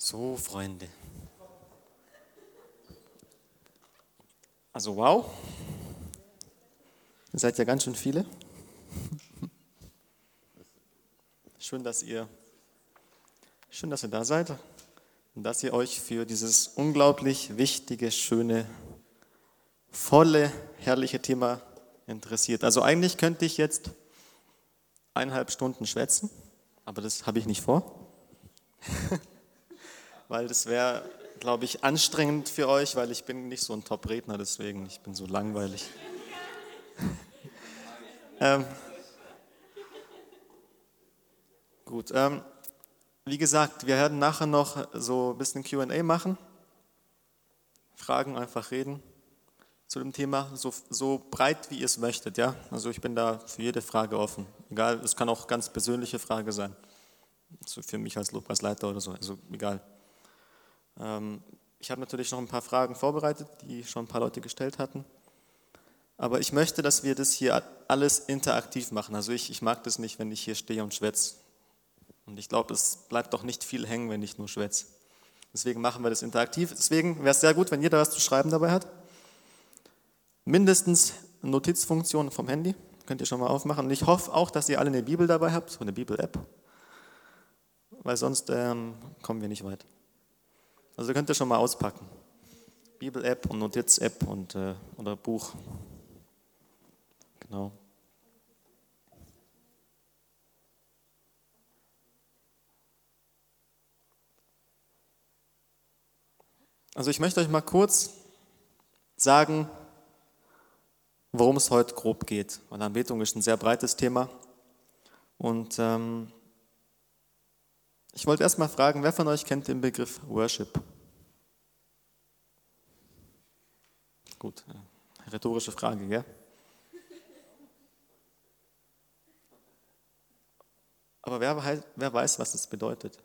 So, Freunde. Also wow, ihr seid ja ganz schön viele. Schön, dass ihr, schön, dass ihr da seid und dass ihr euch für dieses unglaublich wichtige, schöne, volle, herrliche Thema interessiert. Also eigentlich könnte ich jetzt eineinhalb Stunden schwätzen, aber das habe ich nicht vor, weil das wäre glaube ich, anstrengend für euch, weil ich bin nicht so ein Top-Redner, deswegen, ich bin so langweilig. ähm, gut, ähm, wie gesagt, wir werden nachher noch so ein bisschen QA machen. Fragen einfach reden zu dem Thema, so, so breit wie ihr es möchtet, ja. Also ich bin da für jede Frage offen. Egal, es kann auch ganz persönliche Frage sein. So für mich als Lobpreisleiter oder so, also egal. Ähm, ich habe natürlich noch ein paar Fragen vorbereitet, die schon ein paar Leute gestellt hatten. Aber ich möchte, dass wir das hier alles interaktiv machen. Also ich, ich mag das nicht, wenn ich hier stehe und schwätze. Und ich glaube, es bleibt doch nicht viel hängen, wenn ich nur schwätze. Deswegen machen wir das interaktiv. Deswegen wäre es sehr gut, wenn jeder was zu schreiben dabei hat. Mindestens eine Notizfunktion vom Handy. Könnt ihr schon mal aufmachen. Und ich hoffe auch, dass ihr alle eine Bibel dabei habt, so eine Bibel-App. Weil sonst ähm, kommen wir nicht weit. Also könnt ihr schon mal auspacken. Bibel-App und Notiz-App und, äh, oder Buch. Genau. Also ich möchte euch mal kurz sagen, worum es heute grob geht. Weil Anbetung ist ein sehr breites Thema. Und ähm, ich wollte erst mal fragen, wer von euch kennt den Begriff Worship? Gut, äh, rhetorische Frage, gell? Aber wer, wer weiß, was das bedeutet?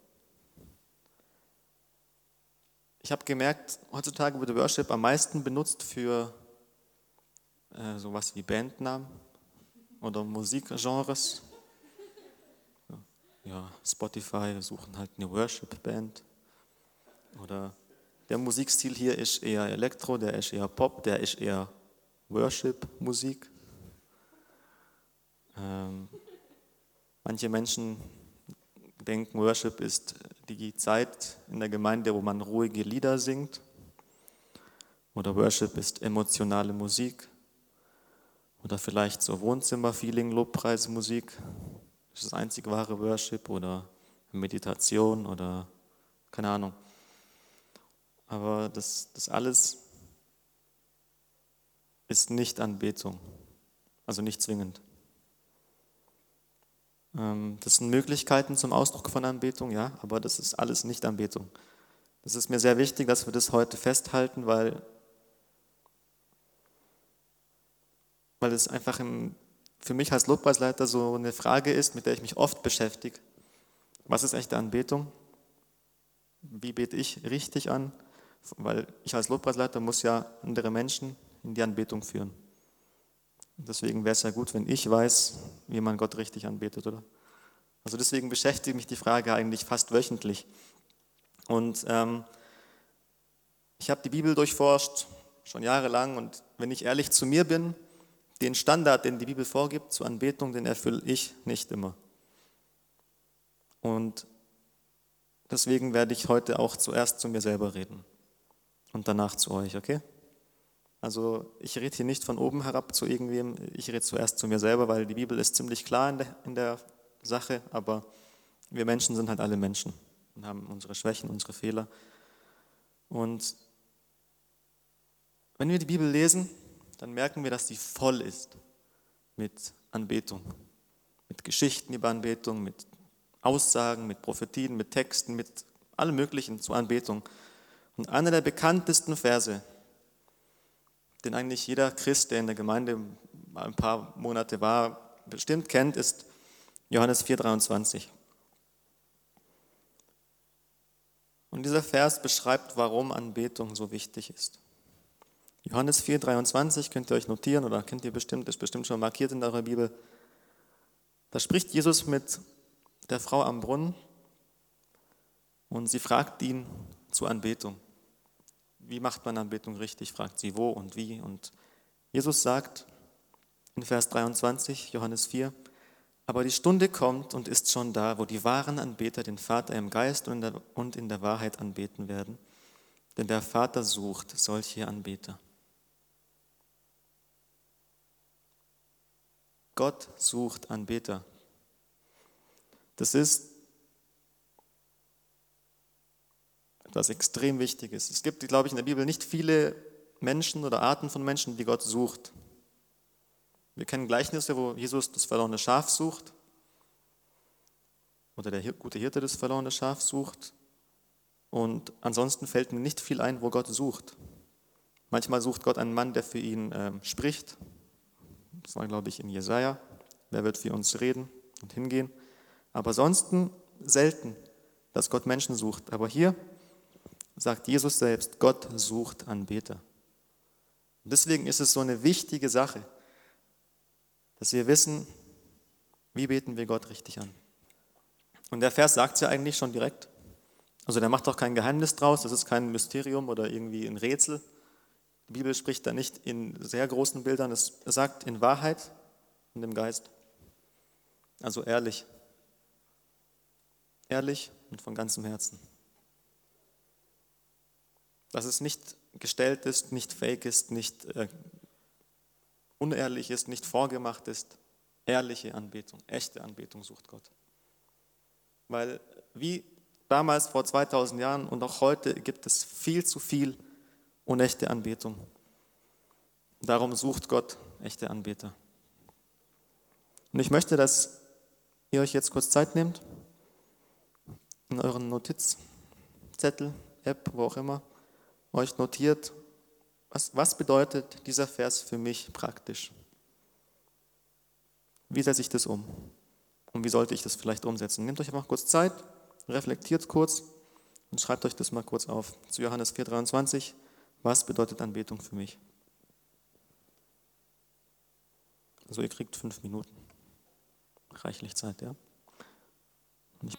Ich habe gemerkt, heutzutage wird Worship am meisten benutzt für äh, sowas wie Bandnamen oder Musikgenres ja, Spotify, wir suchen halt eine Worship-Band. Oder der Musikstil hier ist eher Elektro, der ist eher Pop, der ist eher Worship-Musik. Ähm, manche Menschen denken, Worship ist die Zeit in der Gemeinde, wo man ruhige Lieder singt. Oder Worship ist emotionale Musik. Oder vielleicht so Wohnzimmer-Feeling, Lobpreismusik. Ist das einzig wahre Worship oder Meditation oder keine Ahnung. Aber das, das alles ist nicht Anbetung, also nicht zwingend. Ähm, das sind Möglichkeiten zum Ausdruck von Anbetung, ja, aber das ist alles nicht Anbetung. Das ist mir sehr wichtig, dass wir das heute festhalten, weil, weil es einfach im für mich als Lobpreisleiter so eine Frage ist, mit der ich mich oft beschäftige. Was ist echte Anbetung? Wie bete ich richtig an? Weil ich als Lobpreisleiter muss ja andere Menschen in die Anbetung führen. Deswegen wäre es ja gut, wenn ich weiß, wie man Gott richtig anbetet, oder? Also deswegen beschäftigt mich die Frage eigentlich fast wöchentlich. Und ähm, ich habe die Bibel durchforscht, schon jahrelang, und wenn ich ehrlich zu mir bin, den Standard, den die Bibel vorgibt zur Anbetung, den erfülle ich nicht immer. Und deswegen werde ich heute auch zuerst zu mir selber reden und danach zu euch, okay? Also ich rede hier nicht von oben herab zu irgendwem, ich rede zuerst zu mir selber, weil die Bibel ist ziemlich klar in der, in der Sache, aber wir Menschen sind halt alle Menschen und haben unsere Schwächen, unsere Fehler. Und wenn wir die Bibel lesen, dann merken wir, dass sie voll ist mit Anbetung, mit Geschichten über Anbetung, mit Aussagen, mit Prophetien, mit Texten, mit allem Möglichen zur Anbetung. Und einer der bekanntesten Verse, den eigentlich jeder Christ, der in der Gemeinde ein paar Monate war, bestimmt kennt, ist Johannes 4,23. Und dieser Vers beschreibt, warum Anbetung so wichtig ist. Johannes 4,23 könnt ihr euch notieren oder kennt ihr bestimmt, ist bestimmt schon markiert in eurer Bibel. Da spricht Jesus mit der Frau am Brunnen und sie fragt ihn zur Anbetung. Wie macht man Anbetung richtig? fragt sie, wo und wie. Und Jesus sagt in Vers 23, Johannes 4, aber die Stunde kommt und ist schon da, wo die wahren Anbeter den Vater im Geist und in der Wahrheit anbeten werden. Denn der Vater sucht solche Anbeter. Gott sucht Anbeter. Das ist etwas extrem Wichtiges. Es gibt, glaube ich, in der Bibel nicht viele Menschen oder Arten von Menschen, die Gott sucht. Wir kennen Gleichnisse, wo Jesus das verlorene Schaf sucht oder der gute Hirte das verlorene Schaf sucht. Und ansonsten fällt mir nicht viel ein, wo Gott sucht. Manchmal sucht Gott einen Mann, der für ihn äh, spricht. Das war, glaube ich, in Jesaja. Wer wird für uns reden und hingehen? Aber ansonsten selten, dass Gott Menschen sucht. Aber hier sagt Jesus selbst, Gott sucht Anbeter. Und deswegen ist es so eine wichtige Sache, dass wir wissen, wie beten wir Gott richtig an. Und der Vers sagt es ja eigentlich schon direkt. Also der macht auch kein Geheimnis draus, das ist kein Mysterium oder irgendwie ein Rätsel. Die Bibel spricht da nicht in sehr großen Bildern, es sagt in Wahrheit und im Geist. Also ehrlich. Ehrlich und von ganzem Herzen. Dass es nicht gestellt ist, nicht fake ist, nicht äh, unehrlich ist, nicht vorgemacht ist. Ehrliche Anbetung, echte Anbetung sucht Gott. Weil wie damals vor 2000 Jahren und auch heute gibt es viel zu viel unechte Anbetung. Darum sucht Gott echte Anbeter. Und ich möchte, dass ihr euch jetzt kurz Zeit nehmt, in euren Notizzettel, App, wo auch immer, euch notiert, was, was bedeutet dieser Vers für mich praktisch? Wie setze ich das um? Und wie sollte ich das vielleicht umsetzen? Nehmt euch einfach kurz Zeit, reflektiert kurz und schreibt euch das mal kurz auf. Zu Johannes 4,23. Was bedeutet Anbetung für mich? Also ihr kriegt fünf Minuten. Reichlich Zeit, ja? Ich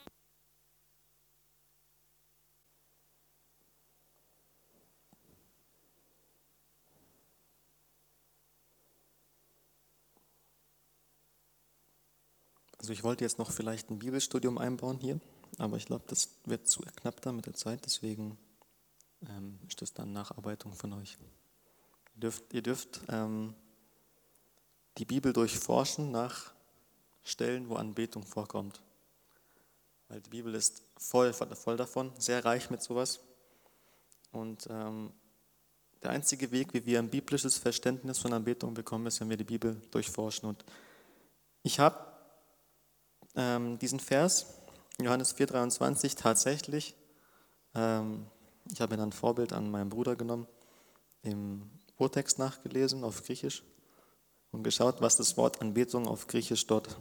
Also ich wollte jetzt noch vielleicht ein Bibelstudium einbauen hier, aber ich glaube, das wird zu knapp da mit der Zeit, deswegen ähm, ist das dann Nacharbeitung von euch. Ihr dürft, ihr dürft ähm, die Bibel durchforschen nach Stellen, wo Anbetung vorkommt. Weil die Bibel ist voll, voll davon, sehr reich mit sowas. Und ähm, der einzige Weg, wie wir ein biblisches Verständnis von Anbetung bekommen, ist, wenn wir die Bibel durchforschen. Und ich habe ähm, diesen Vers, Johannes 4,23, tatsächlich, ähm, ich habe mir dann ein Vorbild an meinen Bruder genommen, im Urtext nachgelesen auf Griechisch und geschaut, was das Wort Anbetung auf Griechisch dort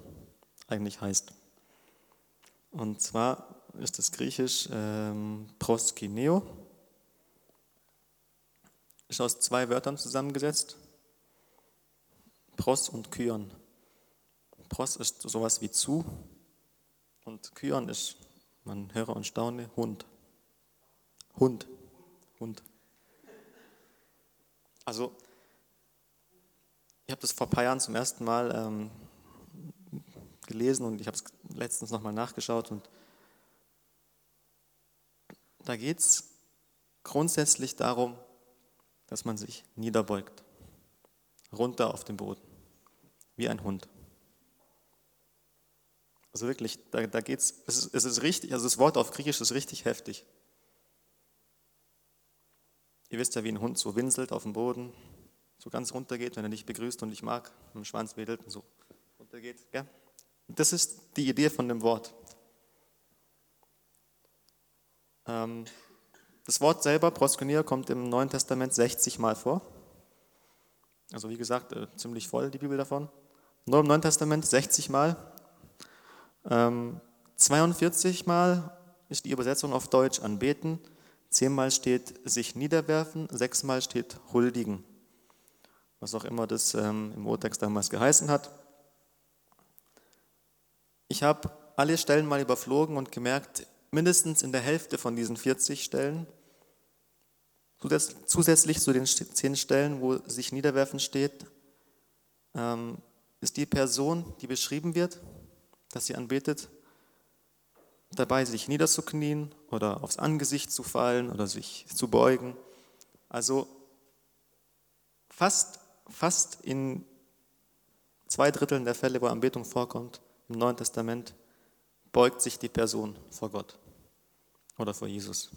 eigentlich heißt. Und zwar ist das Griechisch ähm, proskineo, ist aus zwei Wörtern zusammengesetzt, pros und kyon. Pros ist sowas wie zu und Kyon ist, man höre und staune, Hund. Hund. Hund. Also, ich habe das vor ein paar Jahren zum ersten Mal ähm, gelesen und ich habe es letztens nochmal nachgeschaut und da geht es grundsätzlich darum, dass man sich niederbeugt, runter auf den Boden, wie ein Hund. Also wirklich, da, da geht's, es es ist richtig, also das Wort auf Griechisch ist richtig heftig. Ihr wisst ja, wie ein Hund so winselt auf dem Boden, so ganz runter geht, wenn er nicht begrüßt und ich mag, mit dem Schwanz wedelt und so runter geht. Gell? Das ist die Idee von dem Wort. Ähm, das Wort selber, Proskonier, kommt im Neuen Testament 60 Mal vor. Also wie gesagt, äh, ziemlich voll die Bibel davon. Nur im Neuen Testament 60 Mal. Ähm, 42 Mal ist die Übersetzung auf Deutsch anbeten, zehnmal steht sich niederwerfen, sechsmal steht huldigen. Was auch immer das ähm, im Urtext damals geheißen hat. Ich habe alle Stellen mal überflogen und gemerkt, mindestens in der Hälfte von diesen 40 Stellen, zusätzlich zu den zehn Stellen, wo sich niederwerfen steht, ähm, ist die Person, die beschrieben wird, dass sie anbetet, dabei sich niederzuknien oder aufs Angesicht zu fallen oder sich zu beugen. Also fast, fast in zwei Dritteln der Fälle, wo Anbetung vorkommt im Neuen Testament, beugt sich die Person vor Gott oder vor Jesus.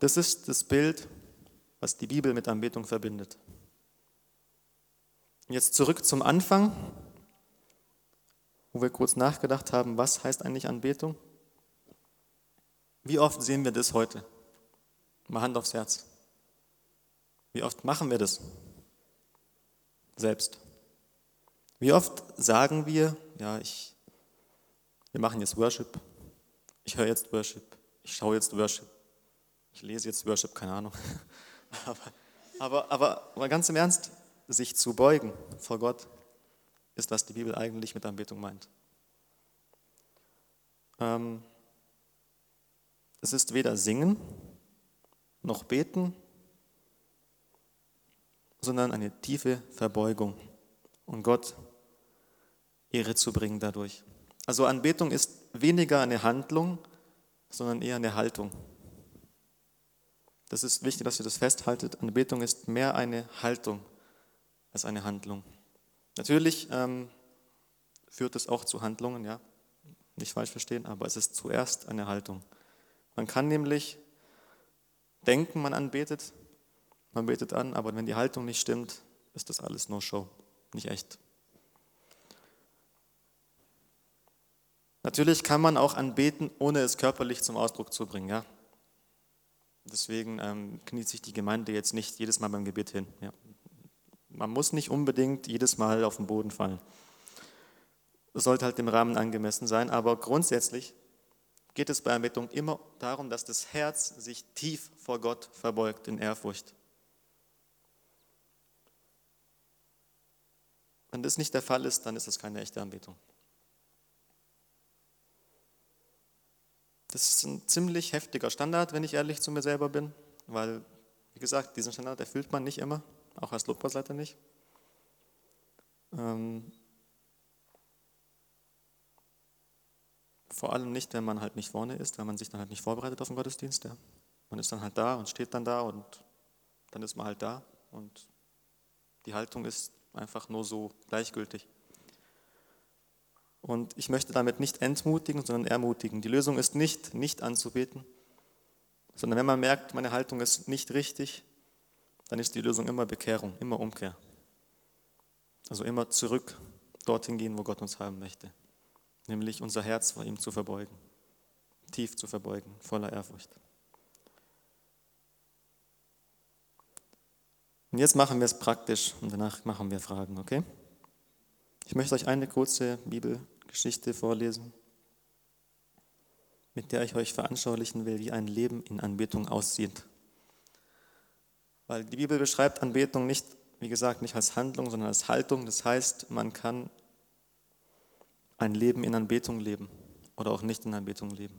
Das ist das Bild, was die Bibel mit Anbetung verbindet. Jetzt zurück zum Anfang, wo wir kurz nachgedacht haben, was heißt eigentlich Anbetung? Wie oft sehen wir das heute? Mal Hand aufs Herz. Wie oft machen wir das selbst? Wie oft sagen wir, ja, ich, wir machen jetzt Worship, ich höre jetzt Worship, ich schaue jetzt Worship, ich lese jetzt Worship, keine Ahnung. aber, aber, aber, aber ganz im Ernst, sich zu beugen vor Gott, ist, was die Bibel eigentlich mit Anbetung meint. Ähm, es ist weder singen noch beten, sondern eine tiefe Verbeugung und Gott Ehre zu bringen dadurch. Also Anbetung ist weniger eine Handlung, sondern eher eine Haltung. Das ist wichtig, dass ihr das festhaltet. Anbetung ist mehr eine Haltung als eine Handlung. Natürlich ähm, führt es auch zu Handlungen, ja, nicht falsch verstehen, aber es ist zuerst eine Haltung. Man kann nämlich denken, man anbetet, man betet an, aber wenn die Haltung nicht stimmt, ist das alles nur Show, nicht echt. Natürlich kann man auch anbeten, ohne es körperlich zum Ausdruck zu bringen. Ja? Deswegen ähm, kniet sich die Gemeinde jetzt nicht jedes Mal beim Gebet hin. Ja? Man muss nicht unbedingt jedes Mal auf den Boden fallen. Das sollte halt dem Rahmen angemessen sein, aber grundsätzlich geht es bei Anbetung immer darum, dass das Herz sich tief vor Gott verbeugt in Ehrfurcht. Wenn das nicht der Fall ist, dann ist das keine echte Anbetung. Das ist ein ziemlich heftiger Standard, wenn ich ehrlich zu mir selber bin, weil, wie gesagt, diesen Standard erfüllt man nicht immer, auch als Lobpreisleiter nicht. Ähm, vor allem nicht, wenn man halt nicht vorne ist, wenn man sich dann halt nicht vorbereitet auf den Gottesdienst. Ja. Man ist dann halt da und steht dann da und dann ist man halt da und die Haltung ist einfach nur so gleichgültig. Und ich möchte damit nicht entmutigen, sondern ermutigen. Die Lösung ist nicht, nicht anzubeten, sondern wenn man merkt, meine Haltung ist nicht richtig, dann ist die Lösung immer Bekehrung, immer Umkehr. Also immer zurück dorthin gehen, wo Gott uns haben möchte. Nämlich unser Herz vor ihm zu verbeugen, tief zu verbeugen, voller Ehrfurcht. Und jetzt machen wir es praktisch und danach machen wir Fragen, okay? Ich möchte euch eine kurze Bibelgeschichte vorlesen, mit der ich euch veranschaulichen will, wie ein Leben in Anbetung aussieht. Weil die Bibel beschreibt Anbetung nicht, wie gesagt, nicht als Handlung, sondern als Haltung. Das heißt, man kann ein Leben in Anbetung leben oder auch nicht in Anbetung leben.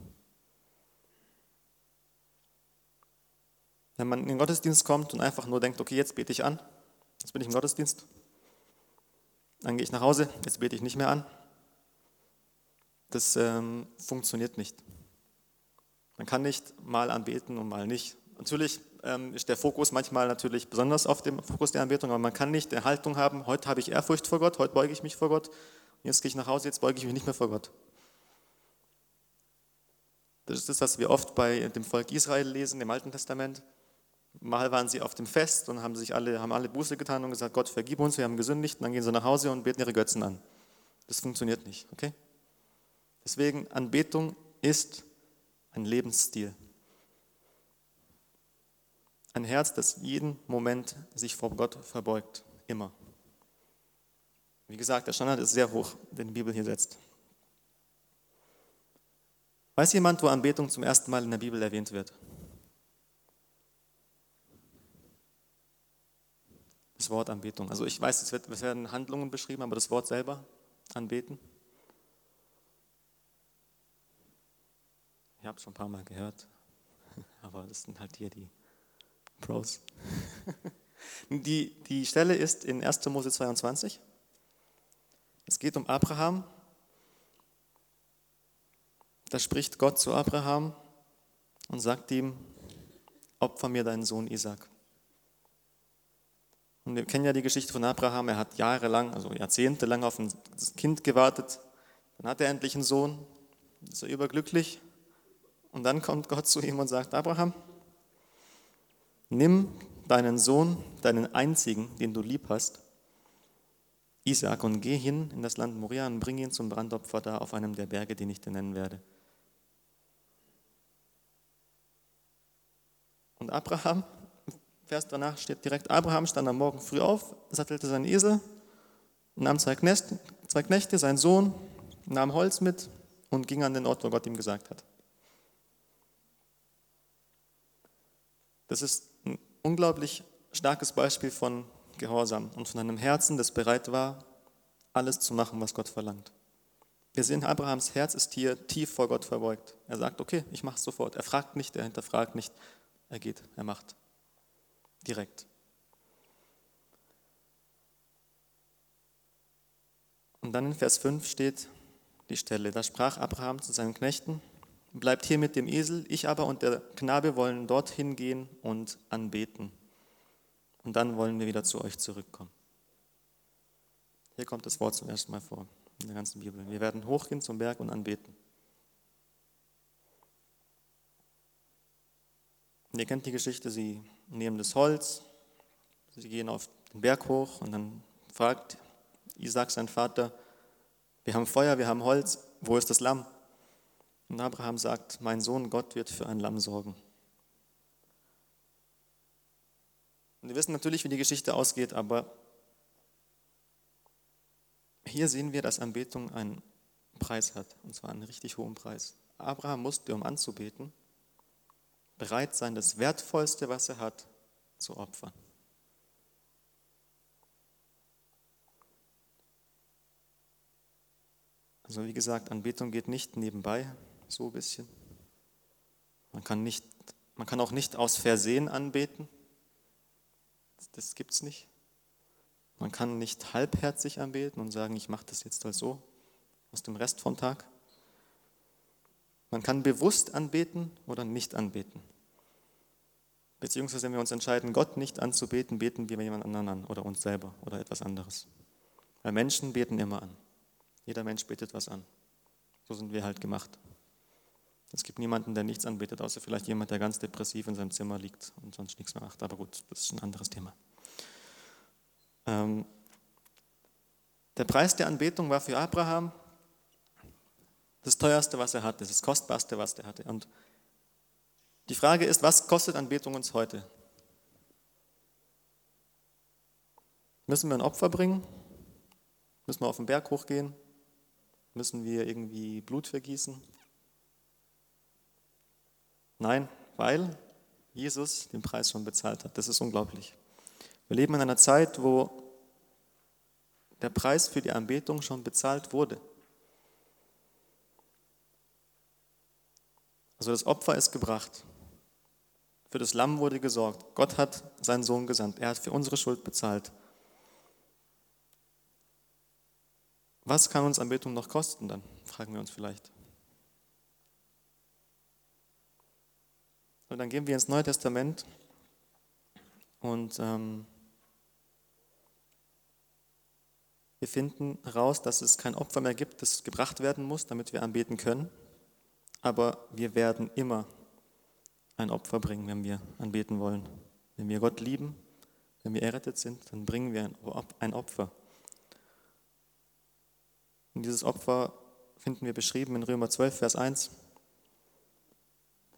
Wenn man in den Gottesdienst kommt und einfach nur denkt, okay, jetzt bete ich an, jetzt bin ich im Gottesdienst, dann gehe ich nach Hause, jetzt bete ich nicht mehr an. Das ähm, funktioniert nicht. Man kann nicht mal anbeten und mal nicht. Natürlich ähm, ist der Fokus manchmal natürlich besonders auf dem Fokus der Anbetung, aber man kann nicht eine Haltung haben, heute habe ich Ehrfurcht vor Gott, heute beuge ich mich vor Gott, jetzt gehe ich nach Hause, jetzt beuge ich mich nicht mehr vor Gott. Das ist das, was wir oft bei dem Volk Israel lesen im Alten Testament. Mal waren sie auf dem Fest und haben sich alle, haben alle Buße getan und gesagt, Gott, vergib uns, wir haben gesündigt. Und dann gehen sie nach Hause und beten ihre Götzen an. Das funktioniert nicht, okay? Deswegen, Anbetung ist ein Lebensstil. Ein Herz, das jeden Moment sich vor Gott verbeugt, immer. Wie gesagt, der Standard ist sehr hoch, den die Bibel hier setzt. Weiß jemand, wo Anbetung zum ersten Mal in der Bibel erwähnt wird? Das Wort Anbetung. Also ich weiß, es, wird, es werden Handlungen beschrieben, aber das Wort selber, anbeten. habe es schon ein paar Mal gehört, aber das sind halt hier die Pros. Die, die Stelle ist in 1. Mose 22. Es geht um Abraham. Da spricht Gott zu Abraham und sagt ihm, opfer mir deinen Sohn Isaac. Und wir kennen ja die Geschichte von Abraham. Er hat jahrelang, also jahrzehntelang auf ein Kind gewartet. Dann hat er endlich einen Sohn. Ist er überglücklich. Und dann kommt Gott zu ihm und sagt, Abraham, nimm deinen Sohn, deinen einzigen, den du lieb hast, Isaac, und geh hin in das Land Moria und bring ihn zum Brandopfer da auf einem der Berge, den ich dir nennen werde. Und Abraham, Vers danach steht direkt, Abraham stand am Morgen früh auf, sattelte seinen Esel, nahm zwei Knechte, zwei Knechte, seinen Sohn, nahm Holz mit und ging an den Ort, wo Gott ihm gesagt hat. Das ist unglaublich starkes Beispiel von Gehorsam und von einem Herzen, das bereit war, alles zu machen, was Gott verlangt. Wir sehen, Abrahams Herz ist hier tief vor Gott verbeugt. Er sagt, okay, ich mache es sofort. Er fragt nicht, er hinterfragt nicht, er geht, er macht. Direkt. Und dann in Vers 5 steht die Stelle, da sprach Abraham zu seinen Knechten, bleibt hier mit dem Esel, ich aber und der Knabe wollen dorthin gehen und anbeten. Und dann wollen wir wieder zu euch zurückkommen. Hier kommt das Wort zum ersten Mal vor in der ganzen Bibel. Wir werden hochgehen zum Berg und anbeten. Und ihr kennt die Geschichte, sie nehmen das Holz, sie gehen auf den Berg hoch und dann fragt Isaac sein Vater, wir haben Feuer, wir haben Holz, wo ist das Lamm? Und Abraham sagt, mein Sohn, Gott wird für ein Lamm sorgen. Und wir wissen natürlich, wie die Geschichte ausgeht, aber hier sehen wir, dass Anbetung einen Preis hat, und zwar einen richtig hohen Preis. Abraham musste, um anzubeten, bereit sein, das Wertvollste, was er hat, zu opfern. Also wie gesagt, Anbetung geht nicht nebenbei, so ein bisschen. Man kann, nicht, man kann auch nicht aus Versehen anbeten. Das gibt es nicht. Man kann nicht halbherzig anbeten und sagen, ich mache das jetzt halt so aus dem Rest vom Tag. Man kann bewusst anbeten oder nicht anbeten. Beziehungsweise, wenn wir uns entscheiden, Gott nicht anzubeten, beten wir jemand anderen an oder uns selber oder etwas anderes. Weil Menschen beten immer an. Jeder Mensch betet was an. So sind wir halt gemacht. Es gibt niemanden, der nichts anbetet, außer vielleicht jemand, der ganz depressiv in seinem Zimmer liegt und sonst nichts mehr macht. Aber gut, das ist ein anderes Thema. Ähm, der Preis der Anbetung war für Abraham das teuerste, was er hatte, das kostbarste, was er hatte. Und die Frage ist, was kostet Anbetung uns heute? Müssen wir ein Opfer bringen? Müssen wir auf den Berg hochgehen? Müssen wir irgendwie Blut vergießen? Nein, weil Jesus den Preis schon bezahlt hat. Das ist unglaublich. Wir leben in einer Zeit, wo der Preis für die Anbetung schon bezahlt wurde. Also das Opfer ist gebracht. Für das Lamm wurde gesorgt. Gott hat seinen Sohn gesandt. Er hat für unsere Schuld bezahlt. Was kann uns Anbetung noch kosten dann? Fragen wir uns vielleicht. Und dann gehen wir ins Neue Testament und ähm, wir finden heraus, dass es kein Opfer mehr gibt, das gebracht werden muss, damit wir anbeten können. Aber wir werden immer ein Opfer bringen, wenn wir anbeten wollen. Wenn wir Gott lieben, wenn wir errettet sind, dann bringen wir ein Opfer. Und dieses Opfer finden wir beschrieben in Römer 12, Vers 1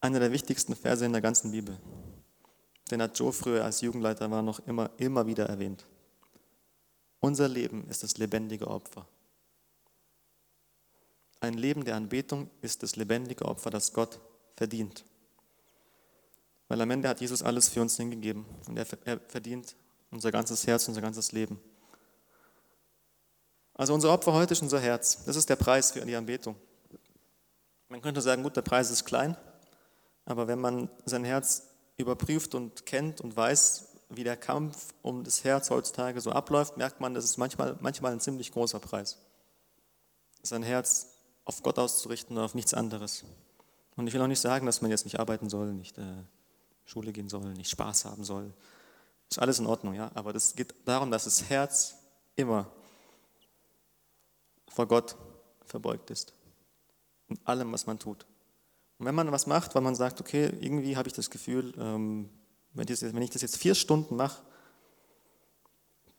einer der wichtigsten Verse in der ganzen Bibel. Den hat Joe früher als Jugendleiter war noch immer, immer wieder erwähnt. Unser Leben ist das lebendige Opfer. Ein Leben der Anbetung ist das lebendige Opfer, das Gott verdient. Weil am Ende hat Jesus alles für uns hingegeben und er, verdient unser ganzes Herz, unser ganzes Leben. Also unser Opfer heute ist unser Herz. Das ist der Preis für die Anbetung. Man könnte sagen, gut, der Preis ist klein, aber wenn man sein Herz überprüft und kennt und weiß, wie der Kampf um das Herz heutzutage so abläuft, merkt man, das ist manchmal, manchmal ein ziemlich großer Preis. Sein Herz auf Gott auszurichten und auf nichts anderes. Und ich will auch nicht sagen, dass man jetzt nicht arbeiten soll, nicht äh, Schule gehen soll, nicht Spaß haben soll. Ist alles in Ordnung, ja. Aber es geht darum, dass das Herz immer vor Gott verbeugt ist. In allem, was man tut. Und wenn man was macht, weil man sagt, okay, irgendwie habe ich das Gefühl, ähm, wenn, ich das jetzt vier Stunden mache,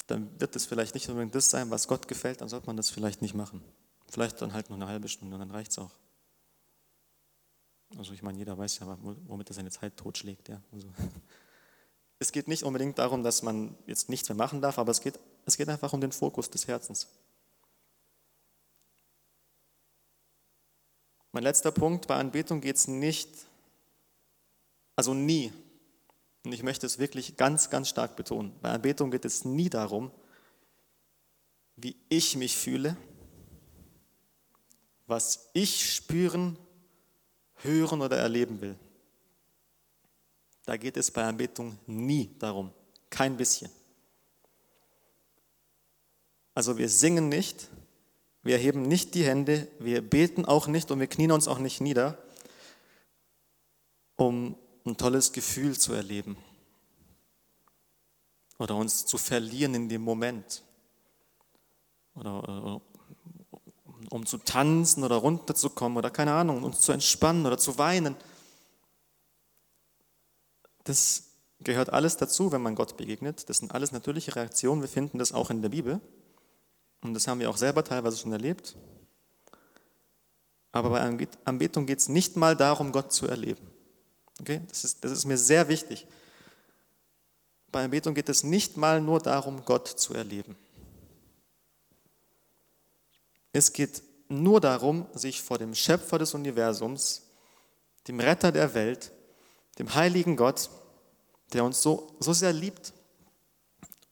dann wird das vielleicht nicht unbedingt das sein, was Gott gefällt, dann sollte man das vielleicht nicht machen. Vielleicht dann halt nur eine halbe Stunde, dann reicht es auch. Also ich meine, jeder weiß ja, womit er seine Zeit totschlägt. Ja. Also, es geht nicht unbedingt darum, dass man jetzt nichts mehr machen darf, aber es geht, es geht einfach um den Fokus des Herzens. Mein letzter Punkt, bei Anbetung geht es nicht, also nie, und ich möchte es wirklich ganz, ganz stark betonen, bei Anbetung geht es nie darum, wie ich mich fühle, was ich spüren, hören oder erleben will. Da geht es bei Anbetung nie darum, kein bisschen. Also wir singen nicht, wir heben nicht die Hände, wir beten auch nicht und wir knien uns auch nicht nieder, um ein tolles Gefühl zu erleben oder uns zu verlieren in dem Moment oder, um zu tanzen oder runterzukommen oder keine Ahnung, uns zu entspannen oder zu weinen. Das gehört alles dazu, wenn man Gott begegnet. Das sind alles natürliche Reaktionen. Wir finden das auch in der Bibel. Und das haben wir auch selber teilweise schon erlebt. Aber bei Anbetung geht es nicht mal darum, Gott zu erleben. Okay? Das, ist, das ist mir sehr wichtig. Bei Anbetung geht es nicht mal nur darum, Gott zu erleben. Es geht nur darum, sich vor dem Schöpfer des Universums, dem Retter der Welt, dem heiligen Gott, der uns so, so sehr liebt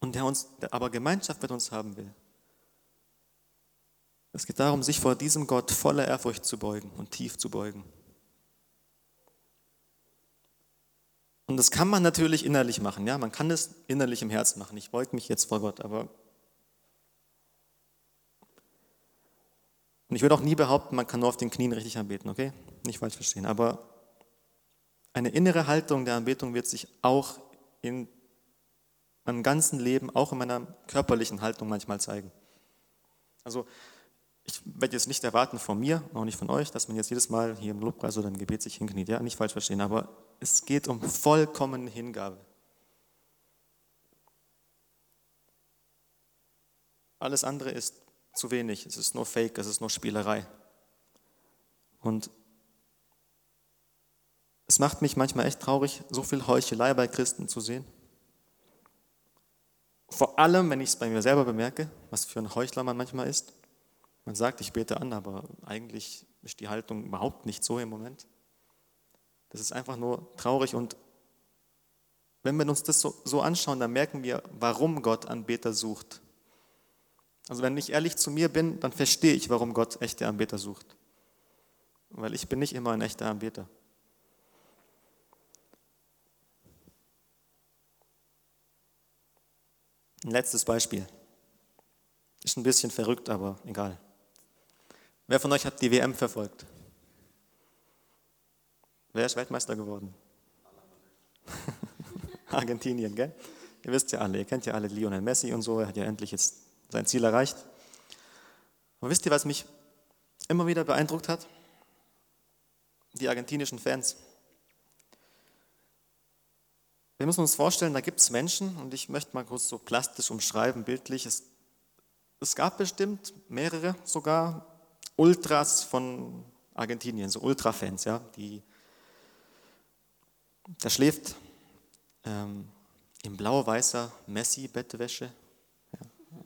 und der uns der aber Gemeinschaft mit uns haben will, es geht darum, sich vor diesem Gott voller Ehrfurcht zu beugen und tief zu beugen. Und das kann man natürlich innerlich machen, ja, man kann es innerlich im Herzen machen. Ich beuge mich jetzt vor Gott, aber und ich würde auch nie behaupten, man kann nur auf den Knien richtig anbeten, okay? Nicht falsch verstehen, aber eine innere Haltung der Anbetung wird sich auch in meinem ganzen Leben, auch in meiner körperlichen Haltung manchmal zeigen. Also ich werde jetzt nicht erwarten von mir, auch nicht von euch, dass man jetzt jedes Mal hier im Lobpreis oder im Gebet sich hinkniet. Ja, nicht falsch verstehen, aber es geht um vollkommene Hingabe. Alles andere ist zu wenig, es ist nur Fake, es ist nur Spielerei. Und es macht mich manchmal echt traurig, so viel Heuchelei bei Christen zu sehen. Vor allem, wenn ich es bei mir selber bemerke, was für ein Heuchler man manchmal ist. Man sagt, ich bete an, aber eigentlich ist die Haltung überhaupt nicht so im Moment. Das ist einfach nur traurig und wenn wir uns das so, so anschauen, dann merken wir, warum Gott Anbeter sucht. Also wenn ich ehrlich zu mir bin, dann verstehe ich, warum Gott echte Anbeter sucht. Weil ich bin nicht immer ein echter Anbeter. Ein letztes Beispiel. Ist ein bisschen verrückt, aber egal. Wer von euch hat die WM verfolgt? Wer ist Weltmeister geworden? Argentinien, gell? Ihr wisst ja alle, ihr kennt ja alle Lionel Messi und so, er hat ja endlich jetzt sein Ziel erreicht. Und wisst ihr, was mich immer wieder beeindruckt hat? Die argentinischen Fans. Wir müssen uns vorstellen, da gibt es Menschen, und ich möchte mal kurz so plastisch umschreiben, bildlich. Es, es gab bestimmt mehrere sogar Ultras von Argentinien, so Ultrafans, ja, die Da schläft ähm, in blau-weißer Messi-Bettwäsche. Ja,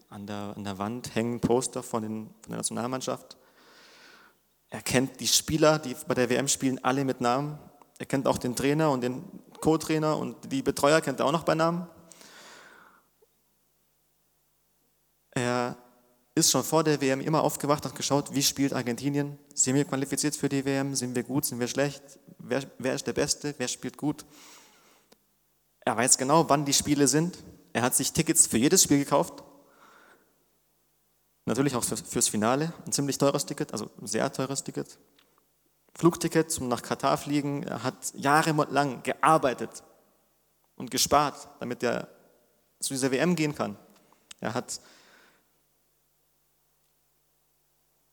an, der, an der Wand hängen Poster von, den, von der Nationalmannschaft. Er kennt die Spieler, die bei der WM spielen, alle mit Namen. Er kennt auch den Trainer und den Co-Trainer und die Betreuer kennt er auch noch bei Namen. Er ist schon vor der WM immer aufgewacht und geschaut, wie spielt Argentinien? Sind wir qualifiziert für die WM? Sind wir gut? Sind wir schlecht? Wer, wer ist der Beste? Wer spielt gut? Er weiß genau, wann die Spiele sind. Er hat sich Tickets für jedes Spiel gekauft. Natürlich auch fürs Finale. Ein ziemlich teures Ticket, also ein sehr teures Ticket. Flugticket zum nach Katar fliegen. Er hat jahrelang gearbeitet und gespart, damit er zu dieser WM gehen kann. Er hat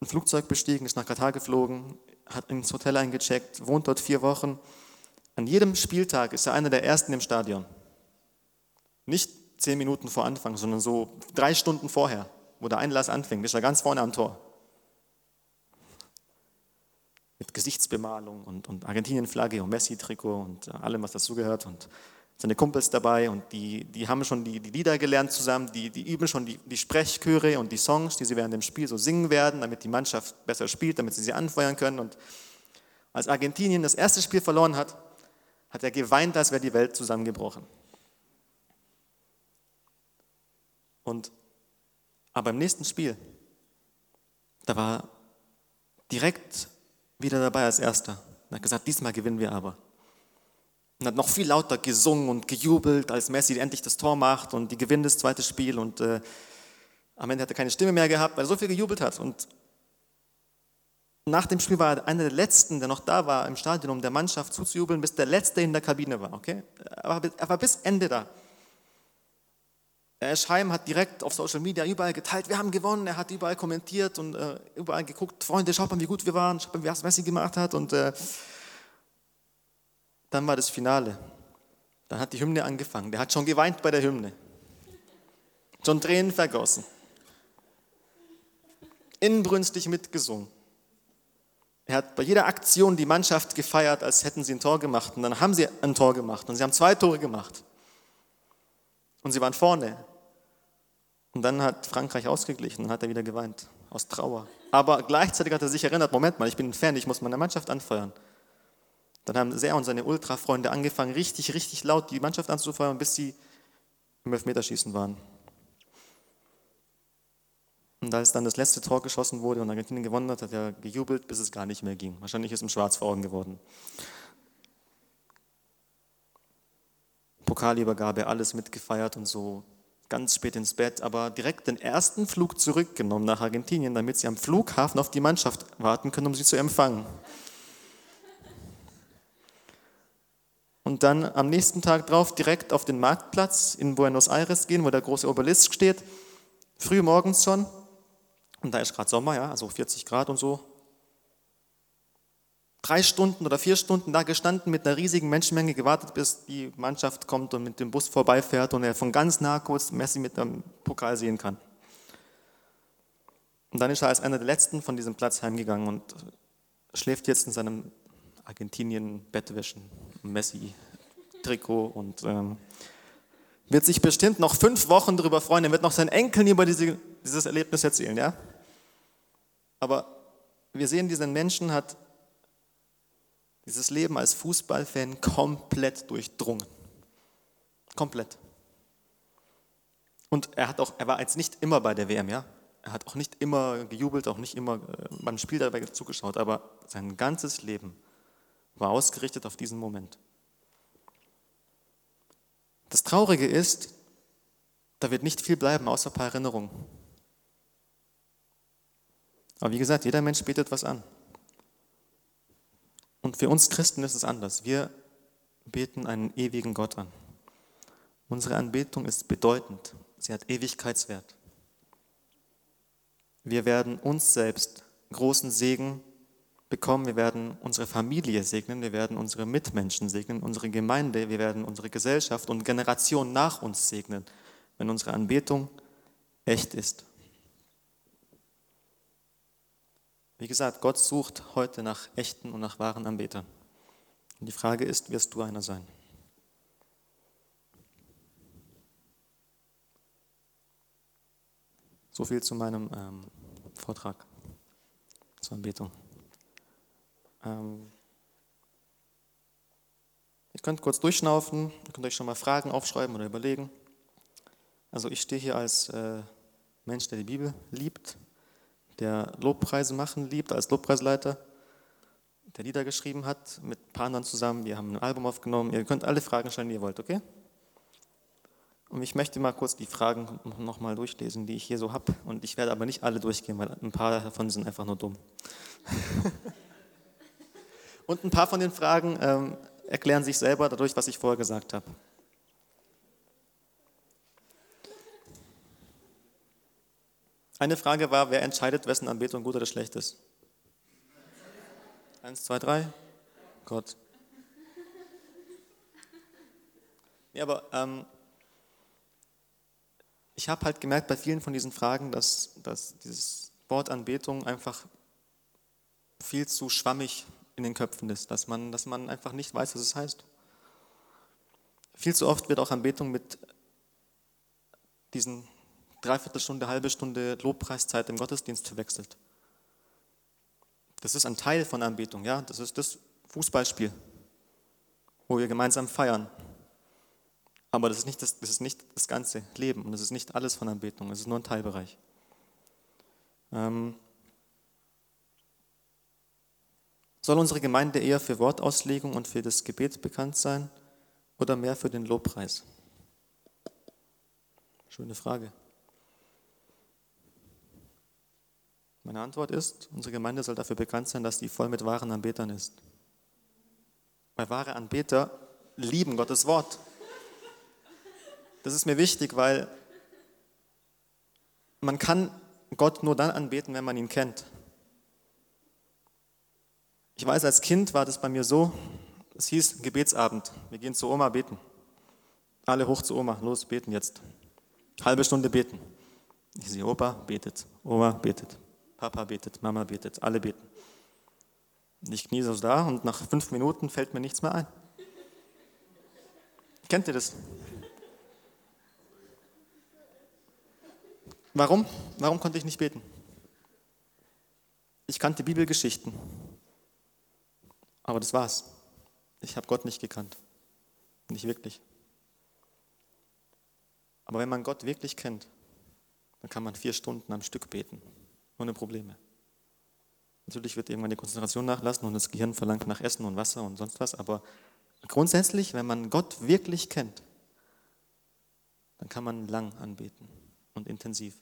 ein Flugzeug bestiegen, ist nach Katar geflogen, hat ins Hotel eingecheckt, wohnt dort vier Wochen. An jedem Spieltag ist er einer der Ersten im Stadion. Nicht zehn Minuten vor Anfang, sondern so drei Stunden vorher, wo der Einlass anfängt, ist er ganz vorne am Tor. Mit Gesichtsbemalung und, und Argentinien-Flagge und Messi-Trikot und allem, was dazugehört. Und seine Kumpels dabei und die, die haben schon die, die Lieder gelernt zusammen, die, die üben schon die, die Sprechchöre und die Songs, die sie während dem Spiel so singen werden, damit die Mannschaft besser spielt, damit sie sie anfeuern können. Und als Argentinien das erste Spiel verloren hat, hat er geweint, als wäre die Welt zusammengebrochen. Und aber im nächsten Spiel, da war direkt wieder dabei als Erster. Er hat gesagt, diesmal gewinnen wir aber und hat noch viel lauter gesungen und gejubelt, als Messi endlich das Tor macht und die gewinnt das zweite Spiel und äh, am Ende hat er keine Stimme mehr gehabt, weil er so viel gejubelt hat. Und nach dem Spiel war er einer der Letzten, der noch da war im Stadion, um der Mannschaft zuzujubeln, bis der Letzte in der Kabine war. Okay? Er, er war bis Ende da. Er Heim hat direkt auf Social Media überall geteilt, wir haben gewonnen. Er hat überall kommentiert und äh, überall geguckt, Freunde, schaut mal, wie gut wir waren, schaut mal, wie Messi gemacht hat. Und äh, dann war das Finale. Dann hat die Hymne angefangen. Der hat schon geweint bei der Hymne. Schon Tränen vergossen. Inbrünstig mitgesungen. Er hat bei jeder Aktion die Mannschaft gefeiert, als hätten sie ein Tor gemacht. Und dann haben sie ein Tor gemacht. Und sie haben zwei Tore gemacht. Und sie waren vorne. Und dann hat Frankreich ausgeglichen und hat er wieder geweint. Aus Trauer. Aber gleichzeitig hat er sich erinnert, Moment mal, ich bin ein Fan, ich muss meine Mannschaft anfeuern. Dann haben er und seine Ultrafreunde angefangen, richtig, richtig laut die Mannschaft anzufeuern, bis sie im Elfmeterschießen waren. Und als dann das letzte Tor geschossen wurde und Argentinien gewonnen hat, hat er gejubelt, bis es gar nicht mehr ging. Wahrscheinlich ist ihm schwarz vor Augen geworden. Pokalübergabe, alles mitgefeiert und so ganz spät ins Bett, aber direkt den ersten Flug zurückgenommen nach Argentinien, damit sie am Flughafen auf die Mannschaft warten können, um sie zu empfangen. Und dann am nächsten Tag drauf direkt auf den Marktplatz in Buenos Aires gehen, wo der große Obelisk steht, früh morgens schon, und da ist gerade Sommer, ja, also 40 Grad und so. Drei Stunden oder vier Stunden da gestanden, mit einer riesigen Menschenmenge gewartet, bis die Mannschaft kommt und mit dem Bus vorbeifährt und er von ganz nah kurz Messi mit dem Pokal sehen kann. Und dann ist er als einer der Letzten von diesem Platz heimgegangen und schläft jetzt in seinem Argentinien-Bettwäschen, Messi-Trikot und ähm, wird sich bestimmt noch fünf Wochen darüber freuen. Er wird noch seinen Enkeln über diese, dieses Erlebnis erzählen, ja? Aber wir sehen, dieser Menschen hat dieses Leben als Fußballfan komplett durchdrungen. Komplett. Und er, hat auch, er war jetzt nicht immer bei der WM, ja? Er hat auch nicht immer gejubelt, auch nicht immer äh, beim Spiel dabei zugeschaut, aber sein ganzes Leben war ausgerichtet auf diesen Moment. Das Traurige ist, da wird nicht viel bleiben, außer ein paar Erinnerungen. Aber wie gesagt, jeder Mensch betet was an. Und für uns Christen ist es anders. Wir beten einen ewigen Gott an. Unsere Anbetung ist bedeutend. Sie hat Ewigkeitswert. Wir werden uns selbst großen Segen bekommen, wir werden unsere Familie segnen, wir werden unsere Mitmenschen segnen, unsere Gemeinde, wir werden unsere Gesellschaft und Generationen nach uns segnen, wenn unsere Anbetung echt ist. Wie gesagt, Gott sucht heute nach echten und nach wahren Anbetern. Und die Frage ist, wirst du einer sein? So viel zu meinem ähm, Vortrag zur Anbetung. Ähm, ihr könnt kurz durchschnaufen, ihr könnt euch schon mal Fragen aufschreiben oder überlegen. Also ich stehe hier als äh, Mensch, der die Bibel liebt, der Lobpreise machen liebt, als Lobpreisleiter, der Lieder geschrieben hat, mit ein paar anderen zusammen. Wir haben ein Album aufgenommen. Ihr könnt alle Fragen stellen, die ihr wollt, okay? Und ich möchte mal kurz die Fragen nochmal durchlesen, die ich hier so habe. Und ich werde aber nicht alle durchgehen, weil ein paar davon sind einfach nur dumm. Und ein paar von den Fragen ähm, erklären sich selber dadurch, was ich vorher gesagt habe. Eine Frage war, wer entscheidet, wessen Anbetung gut oder schlecht ist? Eins, zwei, drei. Gott. Ja, aber ähm, ich habe halt gemerkt bei vielen von diesen Fragen, dass, dass dieses Wort Anbetung einfach viel zu schwammig in den Köpfen ist, dass man, dass man einfach nicht weiß, was es heißt. Viel zu oft wird auch Anbetung mit diesen Dreiviertelstunde, halbe Stunde Lobpreiszeit im Gottesdienst verwechselt. Das ist ein Teil von Anbetung, ja. Das ist das Fußballspiel, wo wir gemeinsam feiern. Aber das ist, nicht das, das ist nicht das ganze Leben und das ist nicht alles von Anbetung, es ist nur ein Teilbereich. Ähm, soll unsere Gemeinde eher für Wortauslegung und für das Gebet bekannt sein oder mehr für den Lobpreis? Schöne Frage. Meine Antwort ist, unsere Gemeinde soll dafür bekannt sein, dass sie voll mit wahren Anbetern ist. Weil wahre Anbeter lieben Gottes Wort. Das ist mir wichtig, weil man kann Gott nur dann anbeten, wenn man ihn kennt. Ich weiß, als Kind war das bei mir so, es hieß Gebetsabend, wir gehen zu Oma beten. Alle hoch zu Oma, los, beten jetzt. Halbe Stunde beten. Ich sehe, Opa betet, Oma betet. Papa betet, Mama betet, alle beten. Ich knie so da und nach fünf Minuten fällt mir nichts mehr ein. Kennt ihr das? Warum? Warum konnte ich nicht beten? Ich kannte Bibelgeschichten, aber das war's. Ich habe Gott nicht gekannt. Nicht wirklich. Aber wenn man Gott wirklich kennt, dann kann man vier Stunden am Stück beten ohne Probleme. Natürlich wird irgendwann die Konzentration nachlassen und das Gehirn verlangt nach Essen und Wasser und sonst was, aber grundsätzlich, wenn man Gott wirklich kennt, dann kann man lang anbeten und intensiv.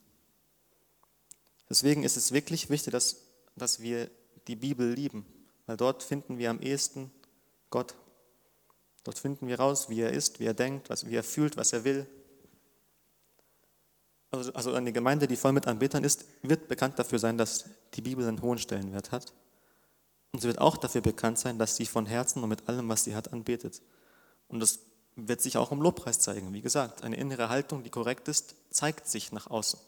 Deswegen ist es wirklich wichtig, dass, dass wir die Bibel lieben, weil dort finden wir am ehesten Gott. Dort finden wir raus, wie er ist, wie er denkt, was, wie er fühlt, was er will, also, also eine Gemeinde, die voll mit Anbetern ist, wird bekannt dafür sein, dass die Bibel einen hohen Stellenwert hat. Und sie wird auch dafür bekannt sein, dass sie von Herzen und mit allem, was sie hat, anbetet. Und das wird sich auch im Lobpreis zeigen. Wie gesagt, eine innere Haltung, die korrekt ist, zeigt sich nach außen.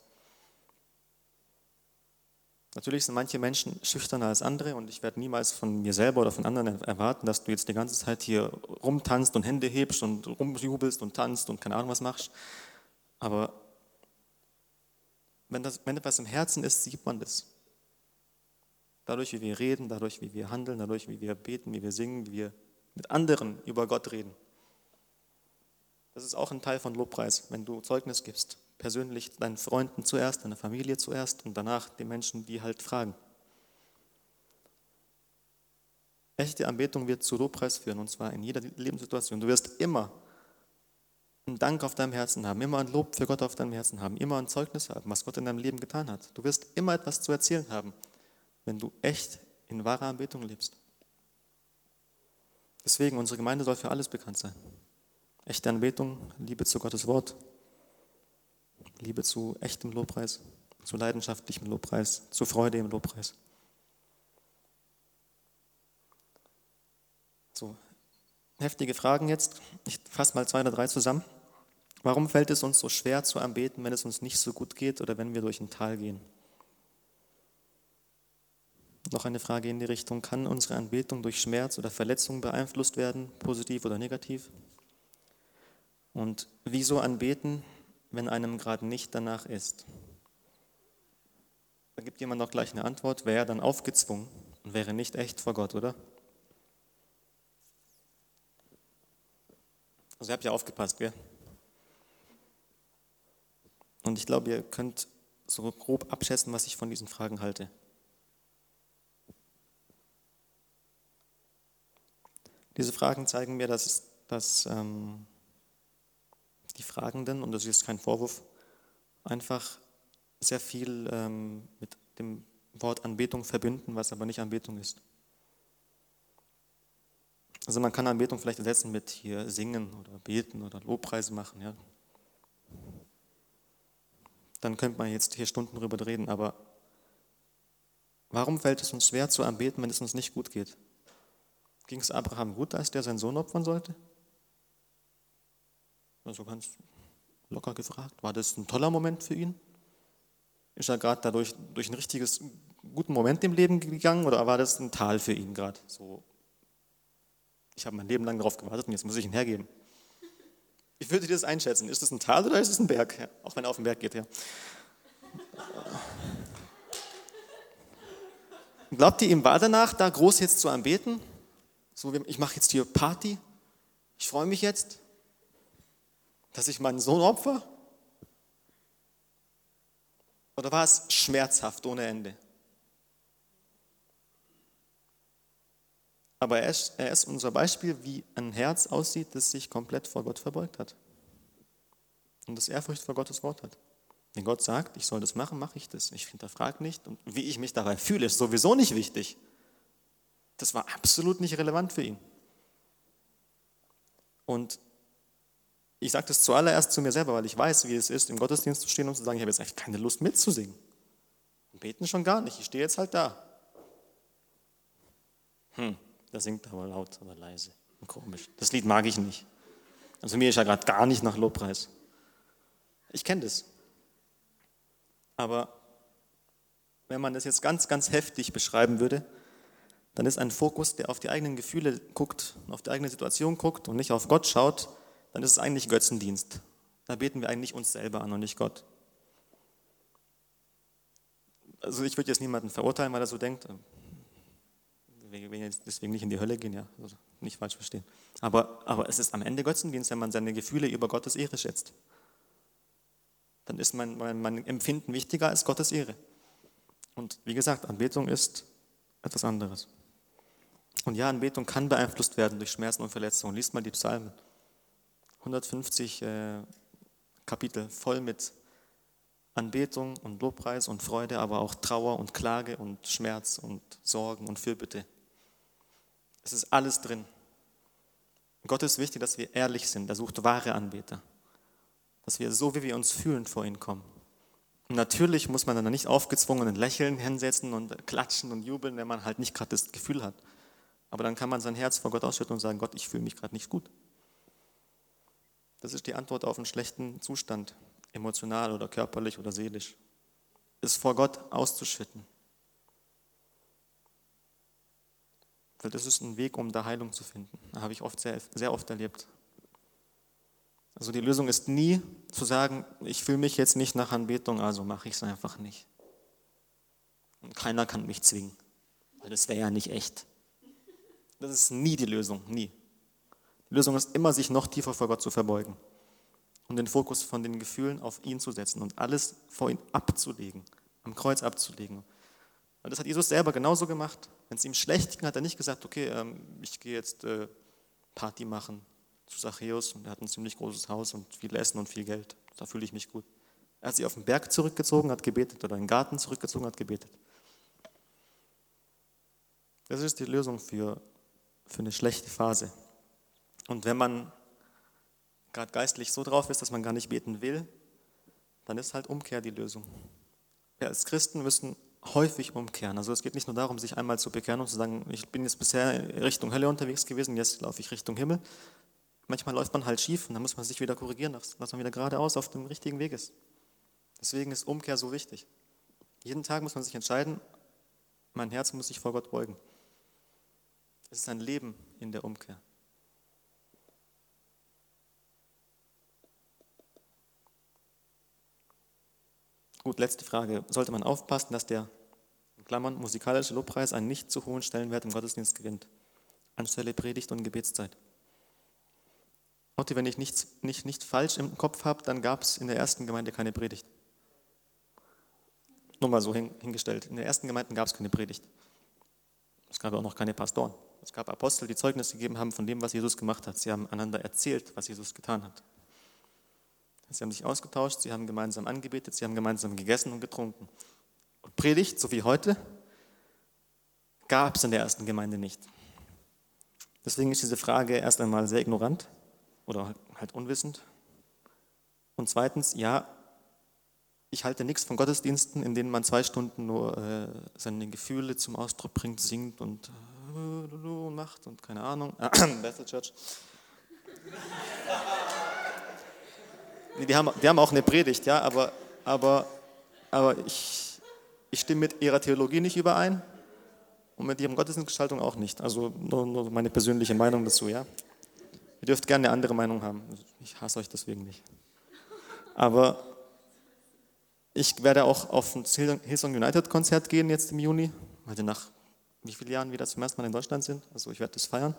Natürlich sind manche Menschen schüchterner als andere und ich werde niemals von mir selber oder von anderen erwarten, dass du jetzt die ganze Zeit hier rumtanzt und Hände hebst und rumjubelst und tanzt und keine Ahnung was machst. Aber wenn, das, wenn etwas im Herzen ist, sieht man das. Dadurch, wie wir reden, dadurch, wie wir handeln, dadurch, wie wir beten, wie wir singen, wie wir mit anderen über Gott reden. Das ist auch ein Teil von Lobpreis, wenn du Zeugnis gibst. Persönlich deinen Freunden zuerst, deiner Familie zuerst und danach den Menschen, die halt fragen. Echte Anbetung wird zu Lobpreis führen und zwar in jeder Lebenssituation. Du wirst immer einen Dank auf deinem Herzen haben, immer ein Lob für Gott auf deinem Herzen haben, immer ein Zeugnis haben, was Gott in deinem Leben getan hat. Du wirst immer etwas zu erzählen haben, wenn du echt in wahrer Anbetung lebst. Deswegen, unsere Gemeinde soll für alles bekannt sein. Echte Anbetung, Liebe zu Gottes Wort, Liebe zu echtem Lobpreis, zu leidenschaftlichem Lobpreis, zu Freude im Lobpreis. So, heftige Fragen jetzt. Ich fasse mal zwei oder drei zusammen. Warum fällt es uns so schwer zu anbeten, wenn es uns nicht so gut geht oder wenn wir durch ein Tal gehen? Noch eine Frage in die Richtung, kann unsere Anbetung durch Schmerz oder Verletzung beeinflusst werden, positiv oder negativ? Und wieso anbeten, wenn einem gerade nicht danach ist? gibt jemand noch gleich eine Antwort, wäre dann aufgezwungen und wäre nicht echt vor Gott, oder? Also ihr habt ja aufgepasst, gell? Und ich glaube, ihr könnt so grob abschätzen, was ich von diesen Fragen halte. Diese Fragen zeigen mir, dass, dass ähm, die Fragenden, und das ist kein Vorwurf, einfach sehr viel ähm, mit dem Wort Anbetung verbinden, was aber nicht Anbetung ist. Also man kann Anbetung vielleicht ersetzen mit hier singen oder beten oder Lobpreise machen, ja. Dann könnte man jetzt hier Stunden drüber reden, aber warum fällt es uns schwer zu anbeten, wenn es uns nicht gut geht? Ging es Abraham gut, als der seinen Sohn opfern sollte? Also ganz locker gefragt. War das ein toller Moment für ihn? Ist er gerade dadurch durch ein richtiges guten Moment im Leben gegangen oder war das ein Tal für ihn gerade? So, ich habe mein Leben lang darauf gewartet und jetzt muss ich ihn hergeben. Wie würdet ihr das einschätzen? Ist das ein Tal oder ist es ein Berg? Ja, auch wenn er auf den Berg geht, ja. Glaubt ihr, ihm war danach, da groß jetzt zu anbeten? So, ich mache jetzt hier Party. Ich freue mich jetzt, dass ich meinen Sohn opfer. Oder war es schmerzhaft ohne Ende? Aber er ist, er ist unser Beispiel, wie ein Herz aussieht, das sich komplett vor Gott verbeugt hat. Und das Ehrfurcht vor Gottes Wort hat. Wenn Gott sagt, ich soll das machen, mache ich das. Ich hinterfrage nicht. Und wie ich mich dabei fühle, ist sowieso nicht wichtig. Das war absolut nicht relevant für ihn. Und ich sage das zuallererst zu mir selber, weil ich weiß, wie es ist, im Gottesdienst zu stehen und zu sagen, ich habe jetzt echt keine Lust mitzusingen. Und beten schon gar nicht, ich stehe jetzt halt da. Hm, der singt aber laut oder leise und komisch. Das Lied mag ich nicht. Also mir ist ja gerade gar nicht nach Lobpreis. Ich kenne das. Aber wenn man das jetzt ganz, ganz heftig beschreiben würde, dann ist ein Fokus, der auf die eigenen Gefühle guckt, auf die eigene Situation guckt und nicht auf Gott schaut, dann ist es eigentlich Götzendienst. Da beten wir eigentlich uns selber an und nicht Gott. Also ich würde jetzt niemanden verurteilen, weil er so denkt. Wir werden jetzt deswegen nicht in die Hölle gehen, ja, also nicht falsch verstehen. Aber, aber es ist am Ende Götzendienst, wenn man seine Gefühle über Gottes Ehre schätzt. Dann ist mein, mein, mein Empfinden wichtiger als Gottes Ehre. Und wie gesagt, Anbetung ist etwas anderes. Und ja, Anbetung kann beeinflusst werden durch Schmerzen und Verletzungen. Liest mal die Psalmen. 150 äh, Kapitel voll mit Anbetung und Lobpreis und Freude, aber auch Trauer und Klage und Schmerz und Sorgen und Fürbitte. Es ist alles drin. Gott ist wichtig, dass wir ehrlich sind. Er sucht wahre Anbeter. Dass wir so, wie wir uns fühlen, vor ihn kommen. Und natürlich muss man dann nicht aufgezwungen ein Lächeln hinsetzen und klatschen und jubeln, wenn man halt nicht gerade das Gefühl hat. Aber dann kann man sein Herz vor Gott ausschütten und sagen, Gott, ich fühle mich gerade nicht gut. Das ist die Antwort auf einen schlechten Zustand, emotional oder körperlich oder seelisch. Es vor Gott auszuschütten. Weil das ist ein Weg, um da Heilung zu finden. Da habe ich oft sehr, sehr oft erlebt. Also die Lösung ist nie zu sagen, ich fühle mich jetzt nicht nach Anbetung, also mache ich es einfach nicht. Und keiner kann mich zwingen, weil das wäre ja nicht echt. Das ist nie die Lösung, nie. Die Lösung ist immer, sich noch tiefer vor Gott zu verbeugen und den Fokus von den Gefühlen auf ihn zu setzen und alles vor ihn abzulegen, am Kreuz abzulegen. Und das hat Jesus selber genauso gemacht. Wenn es ihm schlecht ging, hat er nicht gesagt, okay, ähm, ich gehe jetzt äh, Party machen zu Zachäus und er hat ein ziemlich großes Haus und viel Essen und viel Geld. Da fühle ich mich gut. Er hat sich auf den Berg zurückgezogen, hat gebetet oder in den Garten zurückgezogen, hat gebetet. Das ist die Lösung für für eine schlechte Phase. Und wenn man gerade geistlich so drauf ist, dass man gar nicht beten will, dann ist halt Umkehr die Lösung. Wir als Christen müssen häufig umkehren. Also es geht nicht nur darum, sich einmal zu bekehren und zu sagen, ich bin jetzt bisher Richtung Hölle unterwegs gewesen, jetzt laufe ich Richtung Himmel. Manchmal läuft man halt schief und dann muss man sich wieder korrigieren, dass man wieder geradeaus auf dem richtigen Weg ist. Deswegen ist Umkehr so wichtig. Jeden Tag muss man sich entscheiden, mein Herz muss sich vor Gott beugen. Es ist ein Leben in der Umkehr. Gut, letzte Frage. Sollte man aufpassen, dass der Klammern, musikalischer Lobpreis einen nicht zu hohen Stellenwert im Gottesdienst gewinnt, anstelle Predigt und Gebetszeit. Otti, wenn ich nichts, nicht, nicht falsch im Kopf habe, dann gab es in der ersten Gemeinde keine Predigt. Nur mal so hingestellt. In der ersten Gemeinde gab es keine Predigt. Es gab auch noch keine Pastoren. Es gab Apostel, die Zeugnis gegeben haben von dem, was Jesus gemacht hat. Sie haben einander erzählt, was Jesus getan hat. Sie haben sich ausgetauscht, sie haben gemeinsam angebetet, sie haben gemeinsam gegessen und getrunken. Und Predigt, so wie heute, gab es in der ersten Gemeinde nicht. Deswegen ist diese Frage erst einmal sehr ignorant oder halt unwissend. Und zweitens, ja, ich halte nichts von Gottesdiensten, in denen man zwei Stunden nur äh, seine Gefühle zum Ausdruck bringt, singt und äh, macht und keine Ahnung. Bethel Church. Die, haben, die haben auch eine Predigt, ja, aber, aber, aber ich, ich stimme mit ihrer Theologie nicht überein und mit ihrem Gottesdienstgestaltung auch nicht. Also nur, nur meine persönliche Meinung dazu, ja. Ihr dürft gerne eine andere Meinung haben. Ich hasse euch deswegen nicht. Aber ich werde auch auf ein Hillsong United Konzert gehen jetzt im Juni, weil wir nach wie vielen Jahren wieder zum ersten Mal in Deutschland sind. Also ich werde das feiern.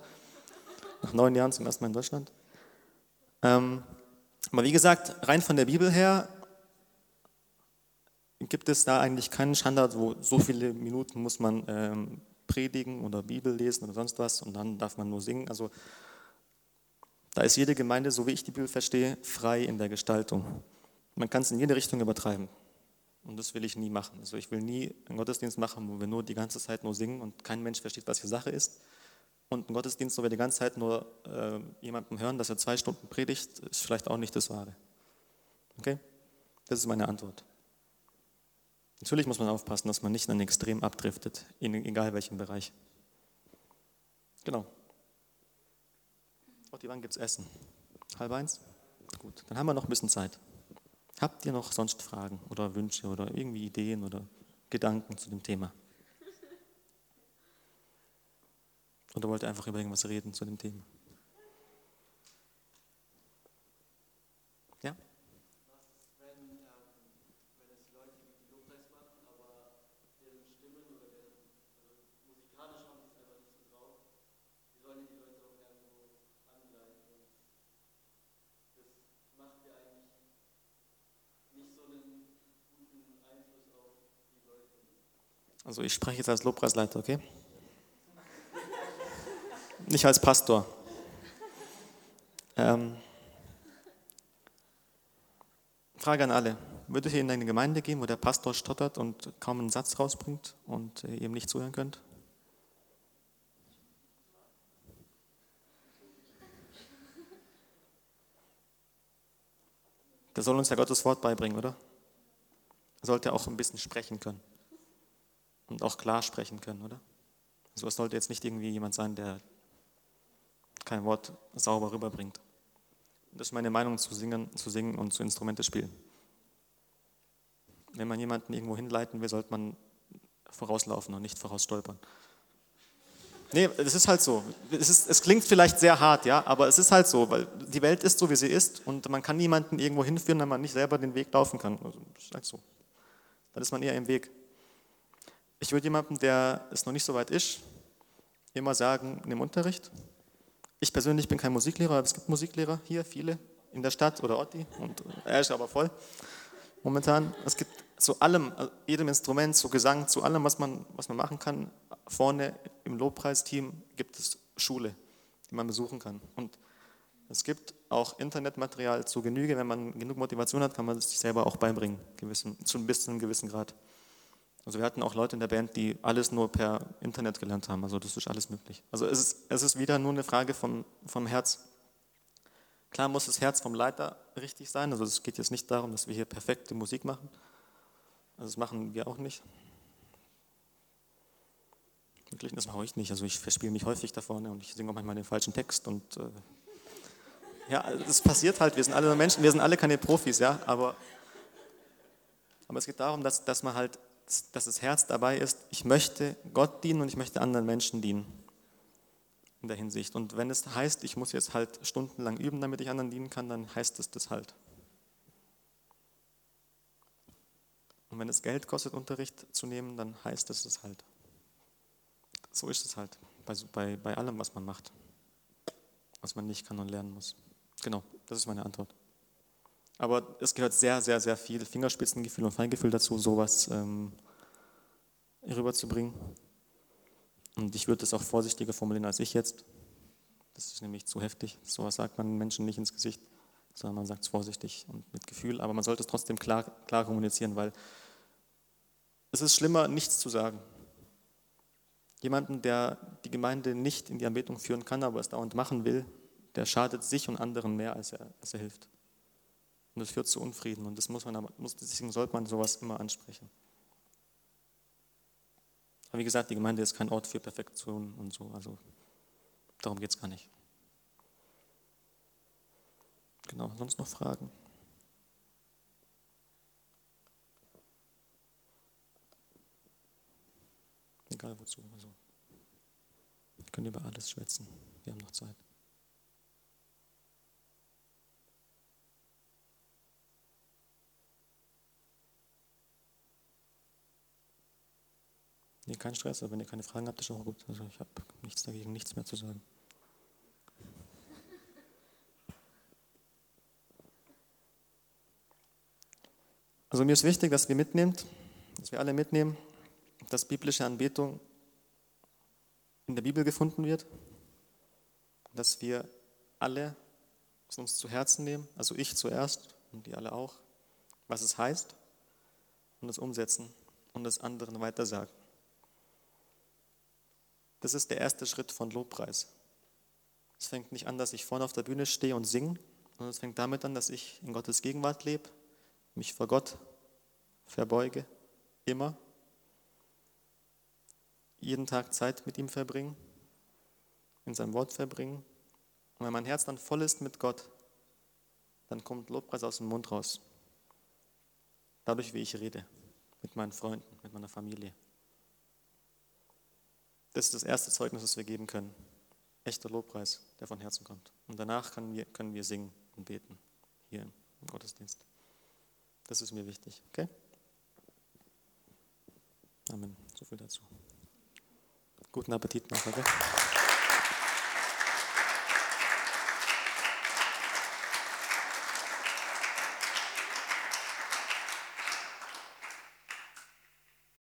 Nach neun Jahren zum ersten Mal in Deutschland. Ähm, aber wie gesagt, rein von der Bibel her gibt es da eigentlich keinen Standard, wo so viele Minuten muss man ähm, predigen oder Bibel lesen oder sonst was und dann darf man nur singen. Also da ist jede Gemeinde, so wie ich die Bibel verstehe, frei in der Gestaltung. Man kann es in jede Richtung übertreiben. Und das will ich nie machen. Also ich will nie einen Gottesdienst machen, wo wir nur die ganze Zeit nur singen und kein Mensch versteht, was hier Sache ist. Und einen Gottesdienst, wo wir die ganze Zeit nur äh, jemandem hören, dass er zwei Stunden predigt, ist vielleicht auch nicht das Wahre. Okay? Das ist meine Antwort. Natürlich muss man aufpassen, dass man nicht in ein Extrem abdriftet, in egal welchem Bereich. Genau. Auch die wann gibt es Essen? Halb eins? Gut, dann haben wir noch ein bisschen Zeit. Habt ihr noch sonst Fragen oder Wünsche oder irgendwie Ideen oder Gedanken zu dem Thema? Oder wollt ihr einfach über irgendwas reden zu dem Thema? Also ich spreche jetzt als Lobpreisleiter, okay? Nicht als Pastor. Ähm, Frage an alle. Würdet ihr in eine Gemeinde gehen, wo der Pastor stottert und kaum einen Satz rausbringt und ihr ihm nicht zuhören könnt? Der soll uns ja Gottes Wort beibringen, oder? Er sollte auch ein bisschen sprechen können und auch klar sprechen können, oder? Also es sollte jetzt nicht irgendwie jemand sein, der kein Wort sauber rüberbringt. Das ist meine Meinung zu singen, zu singen und zu Instrumente spielen. Wenn man jemanden irgendwo hinleiten will, sollte man vorauslaufen und nicht vorausstolpern. Nee, es ist halt so. Es, ist, es, klingt vielleicht sehr hart, ja, aber es ist halt so, weil die Welt ist so, wie sie ist und man kann niemanden irgendwo hinführen, wenn man nicht selber den Weg laufen kann. Also, das ist halt so. Dann ist man eher im Weg. Ich würde jemandem, der es noch nicht so weit ist, immer sagen, nimm Unterricht. Ich persönlich bin kein Musiklehrer, aber es gibt Musiklehrer hier, viele in der Stadt oder Otti und er ist aber voll momentan. Es gibt zu allem, jedem Instrument, zu Gesang, zu allem, was man, was man machen kann. Vorne im Lobpreisteam gibt es Schule, die man besuchen kann. Und es gibt auch Internetmaterial zu Genüge. Wenn man genug Motivation hat, kann man es sich selber auch beibringen, gewissen, zu ein bisschen gewissen Grad. Also wir hatten auch Leute in der Band, die alles nur per Internet gelernt haben. Also das ist alles möglich. Also es ist, es ist wieder nur eine Frage vom, vom Herz. Klar muss das Herz vom Leiter richtig sein. Also es geht jetzt nicht darum, dass wir hier perfekte Musik machen. Also das machen wir auch nicht. Wirklich, das mache ich nicht. Also ich verspiele mich häufig da vorne und ich singe auch manchmal den falschen Text. Und äh, ja, das passiert halt. Wir sind alle Menschen, wir sind alle keine Profis, ja. Aber, aber es geht darum, dass, dass man halt dass das Herz dabei ist, ich möchte Gott dienen und ich möchte anderen Menschen dienen. In der Hinsicht. Und wenn es heißt, ich muss jetzt halt stundenlang üben, damit ich anderen dienen kann, dann heißt es das halt. Und wenn es Geld kostet, Unterricht zu nehmen, dann heißt es es halt. So ist es halt bei, bei, bei allem, was man macht, was man nicht kann und lernen muss. Genau, das ist meine Antwort. Aber es gehört sehr, sehr, sehr viel Fingerspitzengefühl und Feingefühl dazu, sowas ähm, rüberzubringen. Und ich würde das auch vorsichtiger formulieren als ich jetzt. Das ist nämlich zu heftig. Sowas sagt man Menschen nicht ins Gesicht, sondern man sagt es vorsichtig und mit Gefühl. Aber man sollte es trotzdem klar, klar kommunizieren, weil es ist schlimmer, nichts zu sagen. Jemanden, der die Gemeinde nicht in die Anbetung führen kann, aber es dauernd machen will, der schadet sich und anderen mehr, als er, als er hilft. Und das führt zu Unfrieden und das muss man, deswegen sollte man sowas immer ansprechen. Aber wie gesagt, die Gemeinde ist kein Ort für Perfektion und so, also darum geht es gar nicht. Genau, sonst noch Fragen? Egal wozu. Also, wir können über alles schwätzen. Wir haben noch Zeit. Nee, kein Stress, aber wenn ihr keine Fragen habt, ist auch gut. Also ich habe nichts dagegen, nichts mehr zu sagen. Also mir ist wichtig, dass wir mitnehmt, dass wir alle mitnehmen, dass biblische Anbetung in der Bibel gefunden wird, dass wir alle es uns zu Herzen nehmen, also ich zuerst und die alle auch, was es heißt und es umsetzen und es anderen weitersagen. Das ist der erste Schritt von Lobpreis. Es fängt nicht an, dass ich vorne auf der Bühne stehe und singe, sondern es fängt damit an, dass ich in Gottes Gegenwart lebe, mich vor Gott verbeuge, immer, jeden Tag Zeit mit ihm verbringen, in seinem Wort verbringen. Und wenn mein Herz dann voll ist mit Gott, dann kommt Lobpreis aus dem Mund raus. Dadurch, wie ich rede, mit meinen Freunden, mit meiner Familie. Das ist das erste Zeugnis, das wir geben können. Echter Lobpreis, der von Herzen kommt. Und danach können wir, können wir singen und beten, hier im Gottesdienst. Das ist mir wichtig, okay? Amen. So viel dazu. Guten Appetit noch, okay?